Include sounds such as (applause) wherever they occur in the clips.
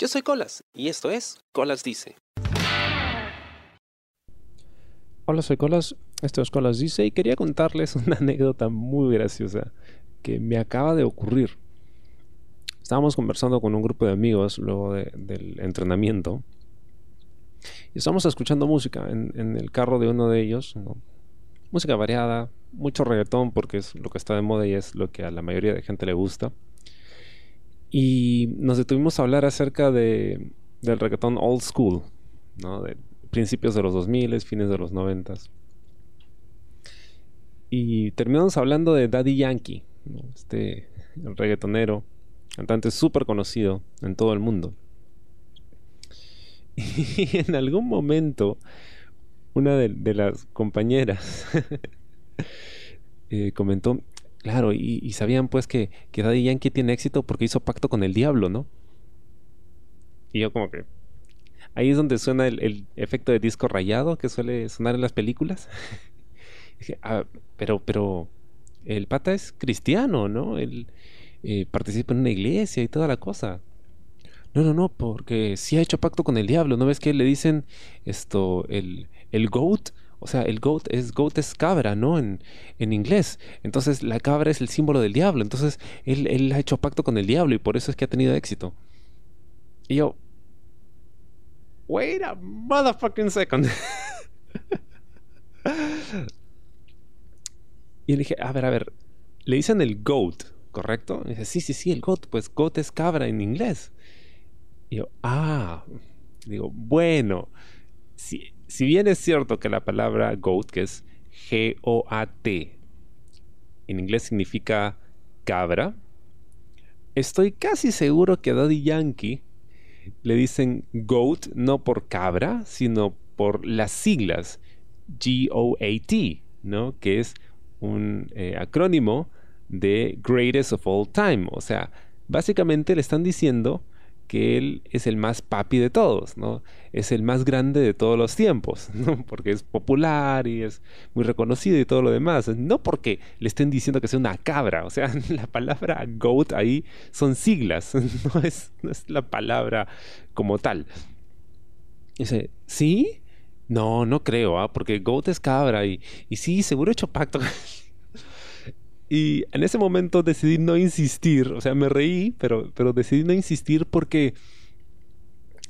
Yo soy Colas y esto es Colas Dice. Hola, soy Colas, esto es Colas Dice y quería contarles (laughs) una anécdota muy graciosa que me acaba de ocurrir. Estábamos conversando con un grupo de amigos luego del entrenamiento y estábamos escuchando música en, el carro de uno de ellos, música variada, mucho reggaetón porque es lo que está de moda y es lo que a la mayoría de gente le gusta. Y nos detuvimos a hablar acerca de, del reggaetón old school, ¿no? de principios de los 2000, fines de los 90. Y terminamos hablando de Daddy Yankee, este reggaetonero, cantante súper conocido en todo el mundo. (laughs) Y en algún momento, una de, las compañeras (laughs) eh, comentó, claro, y, sabían pues que, que Daddy Yankee tiene éxito porque hizo pacto con el diablo, ¿no? Y yo como que... Ahí es donde suena el, efecto de disco rayado que suele sonar en las películas. (laughs) ah, pero, pero el pata es cristiano, ¿no? Él eh, participa en una iglesia y toda la cosa. No, no, no, porque sí ha hecho pacto con el diablo. ¿No ves que le dicen esto, el, el goat? O sea, el goat es, goat es cabra, ¿no? En, en inglés. Entonces la cabra es el símbolo del diablo. Entonces él, él ha hecho pacto con el diablo y por eso es que ha tenido éxito. Y yo, wait a motherfucking second. (laughs) y le dije, a ver, a ver, le dicen el goat, ¿correcto? Y dice, sí, sí, sí, el goat, pues goat es cabra en inglés. Y yo, ah, digo, bueno, si, bien es cierto que la palabra goat, que es G-O-A-T, en inglés significa cabra, estoy casi seguro que a Daddy Yankee le dicen GOAT no por cabra, sino por las siglas G-O-A-T, ¿no? Que es un eh, acrónimo de Greatest of All Time. O sea, básicamente le están diciendo que él es el más papi de todos, ¿no? Es el más grande de todos los tiempos, (laughs) ¿no? Porque es popular y es muy reconocido y todo lo demás. No porque le estén diciendo que sea una cabra, o sea, (laughs) la palabra goat ahí son siglas, (laughs) no es, la palabra como tal. dice, ¿sí? No, no creo, ¿ah? porque goat es cabra y, y sí, seguro he hecho pacto. Y en ese momento decidí no insistir, o sea, me reí, pero, pero decidí no insistir porque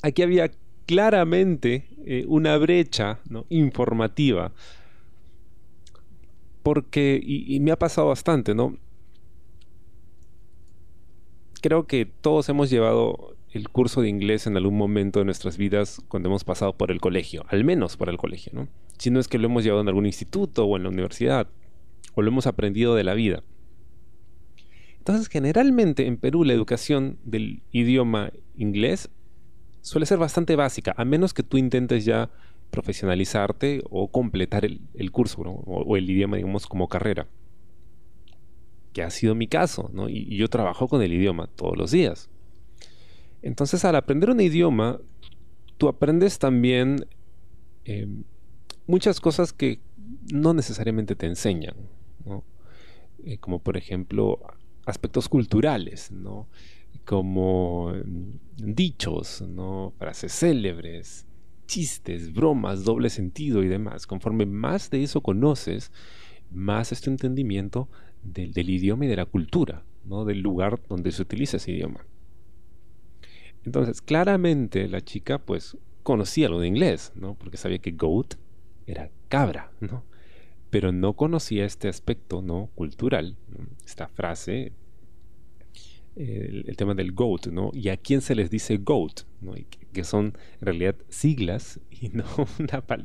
aquí había claramente eh, una brecha informativa. Porque, y, me ha pasado bastante, ¿no? Creo que todos hemos llevado el curso de inglés en algún momento de nuestras vidas cuando hemos pasado por el colegio, al menos por el colegio, ¿no? Si no es que lo hemos llevado en algún instituto o en la universidad, o lo hemos aprendido de la vida. Entonces, generalmente en Perú la educación del idioma inglés suele ser bastante básica, a menos que tú intentes ya profesionalizarte o completar el, curso o, el idioma, digamos, como carrera. Que ha sido mi caso, ¿no? Y, yo trabajo con el idioma todos los días. Entonces, al aprender un idioma, tú aprendes también eh, muchas cosas que no necesariamente te enseñan. Eh, como por ejemplo aspectos culturales, ¿no? como mm, dichos, ¿no? frases célebres, chistes, bromas, doble sentido y demás. Conforme más de eso conoces, más es tu entendimiento del, idioma y de la cultura, ¿no? del lugar donde se utiliza ese idioma. Entonces, claramente la chica pues conocía lo de inglés, ¿no? Porque sabía que goat era cabra, ¿no? Pero no conocía este aspecto no cultural, esta frase, el, tema del GOAT, ¿no? Y a quién se les dice GOAT, ¿no? que, son en realidad siglas (laughs) y no,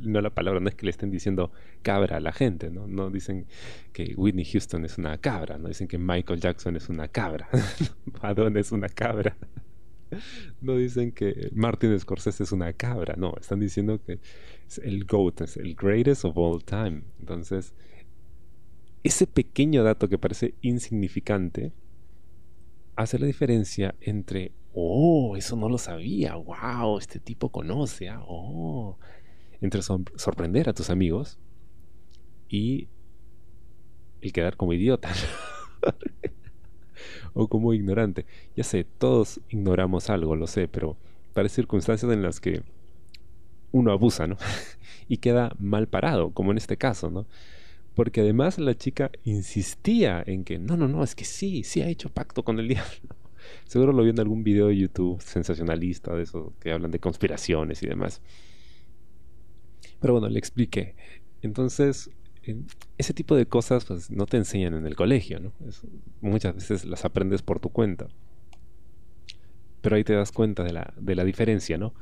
no la palabra, no es que le estén diciendo cabra a la gente, ¿no? No dicen que Whitney Houston es una cabra, no dicen que Michael Jackson es una cabra, (laughs) Madonna es una cabra. (laughs) No dicen que Martin Scorsese es una cabra, no, están diciendo que es el GOAT, es el greatest of all time. Entonces, ese pequeño dato que parece insignificante hace la diferencia entre, oh, eso no lo sabía, wow, este tipo conoce, ah, oh, entre sorprender a tus amigos y el quedar como idiota. (laughs) (laughs) o como ignorante. Ya sé, todos ignoramos algo, lo sé, pero para circunstancias en las que uno abusa, ¿no? (laughs) y queda mal parado, como en este caso, ¿no? Porque además la chica insistía en que, no, no, no, es que sí, sí ha hecho pacto con el (laughs) diablo. Seguro lo vio en algún video de YouTube sensacionalista de eso, que hablan de conspiraciones y demás. Pero bueno, le expliqué. Entonces, ese tipo de cosas pues, no te enseñan en el colegio, ¿no? muchas veces las aprendes por tu cuenta. Pero ahí te das cuenta de la, de la diferencia, ¿no?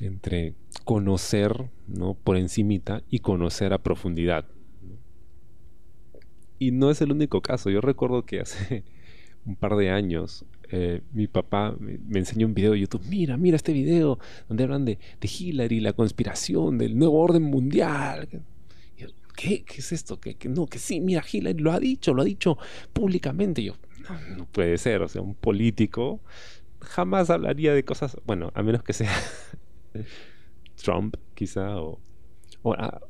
Entre conocer, ¿no? Por encimita y conocer a profundidad. Y no es el único caso. Yo recuerdo que hace (laughs) un par de años eh, mi papá me, enseñó un video de YouTube. Mira, mira este video donde hablan de, de Hillary, la conspiración, del nuevo orden mundial. ¿Qué? ¿Qué es esto? que No, que sí, mira, Hillary lo ha dicho, lo ha dicho públicamente. yo, no, puede ser, o sea, un político jamás hablaría de cosas, bueno, a menos que sea (laughs) Trump, quizá, o,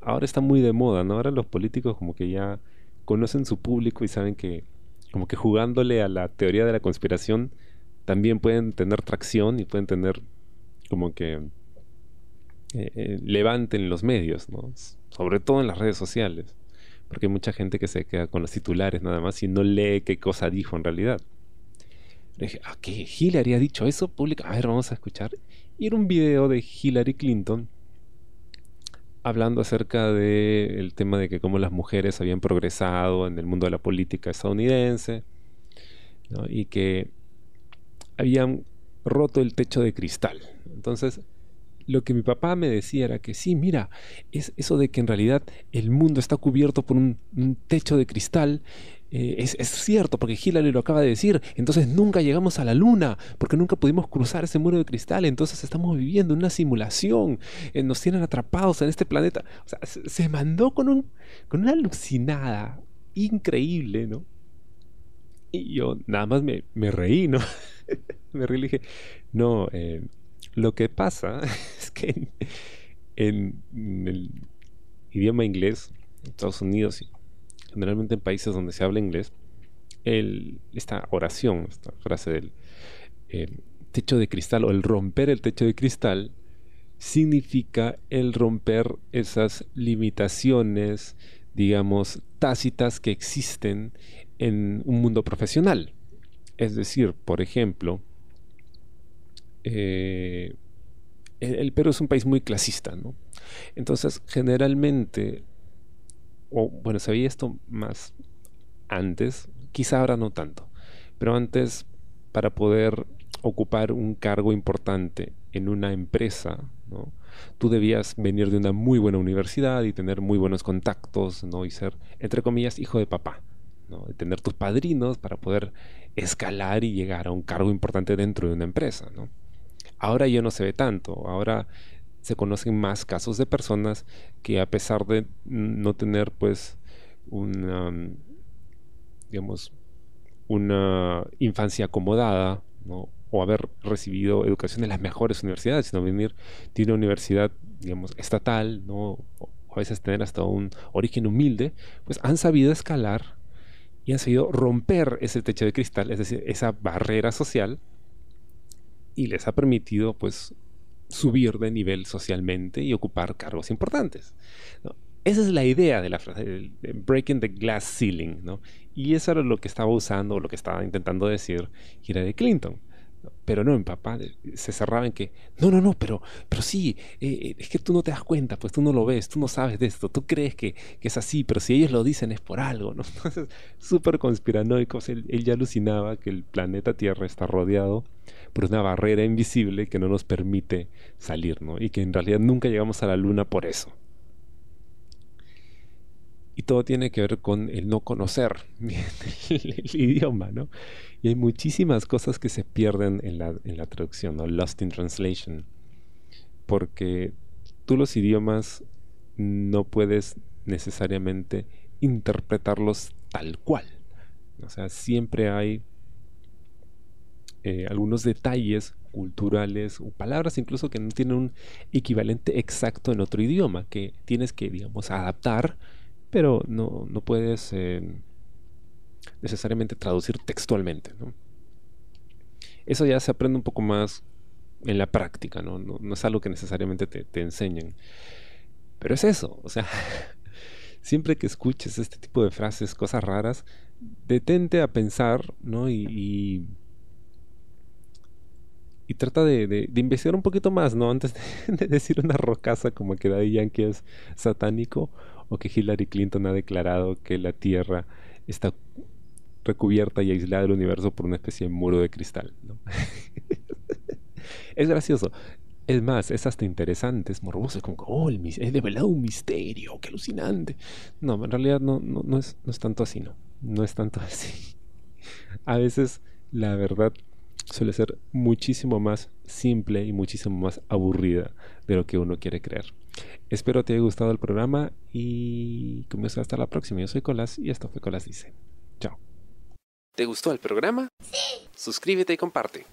ahora está muy de moda, ¿no? Ahora los políticos como que ya conocen su público y saben que como que jugándole a la teoría de la conspiración también pueden tener tracción y pueden tener como que eh, eh, levanten los medios, sobre todo en las redes sociales, porque hay mucha gente que se queda con los titulares nada más y no lee qué cosa dijo en realidad. Dije, ¿a qué? ¿Hillary ha dicho eso? Pública. A ver, vamos a escuchar. Y era un video de Hillary Clinton hablando acerca del tema de que cómo las mujeres habían progresado en el mundo de la política estadounidense y que habían roto el techo de cristal. Entonces, lo que mi papá me decía era que sí, mira, es eso de que en realidad el mundo está cubierto por un, techo de cristal. Eh, es, cierto, porque Hillary lo acaba de decir. Entonces nunca llegamos a la luna, porque nunca pudimos cruzar ese muro de cristal. Entonces estamos viviendo en una simulación. Eh, nos tienen atrapados en este planeta. O sea, se, mandó con, un, con una alucinada increíble, ¿no? Y yo nada más me, reí, ¿no? (laughs) me reí y dije, no, eh, lo que pasa (laughs) es que en, el idioma inglés, Estados Unidos y generalmente en países donde se habla inglés, esta oración, esta frase del techo de cristal o el romper el techo de cristal, significa el romper esas limitaciones, digamos, tácitas que existen en un mundo profesional. Es decir, por ejemplo, eh, el, Perú es un país muy clasista, ¿no? Entonces, generalmente, o bueno, se veía esto más antes, quizá ahora no tanto, pero antes, para poder ocupar un cargo importante en una empresa, ¿no? tú debías venir de una muy buena universidad y tener muy buenos contactos, ¿no? y ser, entre comillas, hijo de papá. ¿no? Tener tus padrinos para poder escalar y llegar a un cargo importante dentro de una empresa. ¿no? Ahora ya no se ve tanto, ahora se conocen más casos de personas que a pesar de no tener pues una, digamos, una infancia acomodada, o haber recibido educación en las mejores universidades, sino venir de una universidad, digamos, estatal, ¿no? o a veces tener hasta un origen humilde, pues han sabido escalar y han sabido romper ese techo de cristal, es decir, esa barrera social y les ha permitido pues subir de nivel socialmente y ocupar cargos importantes. Esa es la idea de la frase, breaking the glass ceiling, ¿no? Y eso era lo que estaba usando, lo que estaba intentando decir Hillary Clinton. Pero no, mi papá eh, se cerraba en que, no, no, no, pero, pero sí, eh, eh, es que tú no te das cuenta, pues tú no lo ves, tú no sabes de esto, tú crees que, es así, pero si ellos lo dicen es por algo, ¿no? (laughs) Entonces, súper conspiranoico, él, él, ya alucinaba que el planeta Tierra está rodeado por una barrera invisible que no nos permite salir, ¿no? Y que en realidad nunca llegamos a la luna por eso. Y todo tiene que ver con el no conocer (laughs) el, idioma, ¿no? Y hay muchísimas cosas que se pierden en la, en la traducción, ¿no? Lost in translation. Porque tú los idiomas no puedes necesariamente interpretarlos tal cual. O sea, siempre hay eh, algunos detalles culturales o palabras incluso que no tienen un equivalente exacto en otro idioma, que tienes que, digamos, adaptar pero no, no puedes eh, necesariamente traducir textualmente. Eso ya se aprende un poco más en la práctica, ¿no? No, es algo que necesariamente te, te enseñen. Pero es eso, o sea, (laughs) siempre que escuches este tipo de frases, cosas raras, detente a pensar, ¿no? Y, y, trata de, investigar un poquito más, ¿no? Antes (laughs) de, decir una rocaza como que Daddy Yankee es satánico o que Hillary Clinton ha declarado que la Tierra está recubierta y aislada del universo por una especie de muro de cristal, ¿no? (laughs) es gracioso. Es más, es hasta interesante, es morboso, es como, oh, es de verdad un misterio, qué alucinante. No, en realidad no, no, no, es, no es tanto así, no. No es tanto (laughs) así. A veces la verdad suele ser muchísimo más simple y muchísimo más aburrida de lo que uno quiere creer. Espero te haya gustado el programa y comienzo hasta la próxima. Yo soy Colas y esto fue Colas Dice. Chao. ¿Te gustó el programa? Sí. Suscríbete y comparte.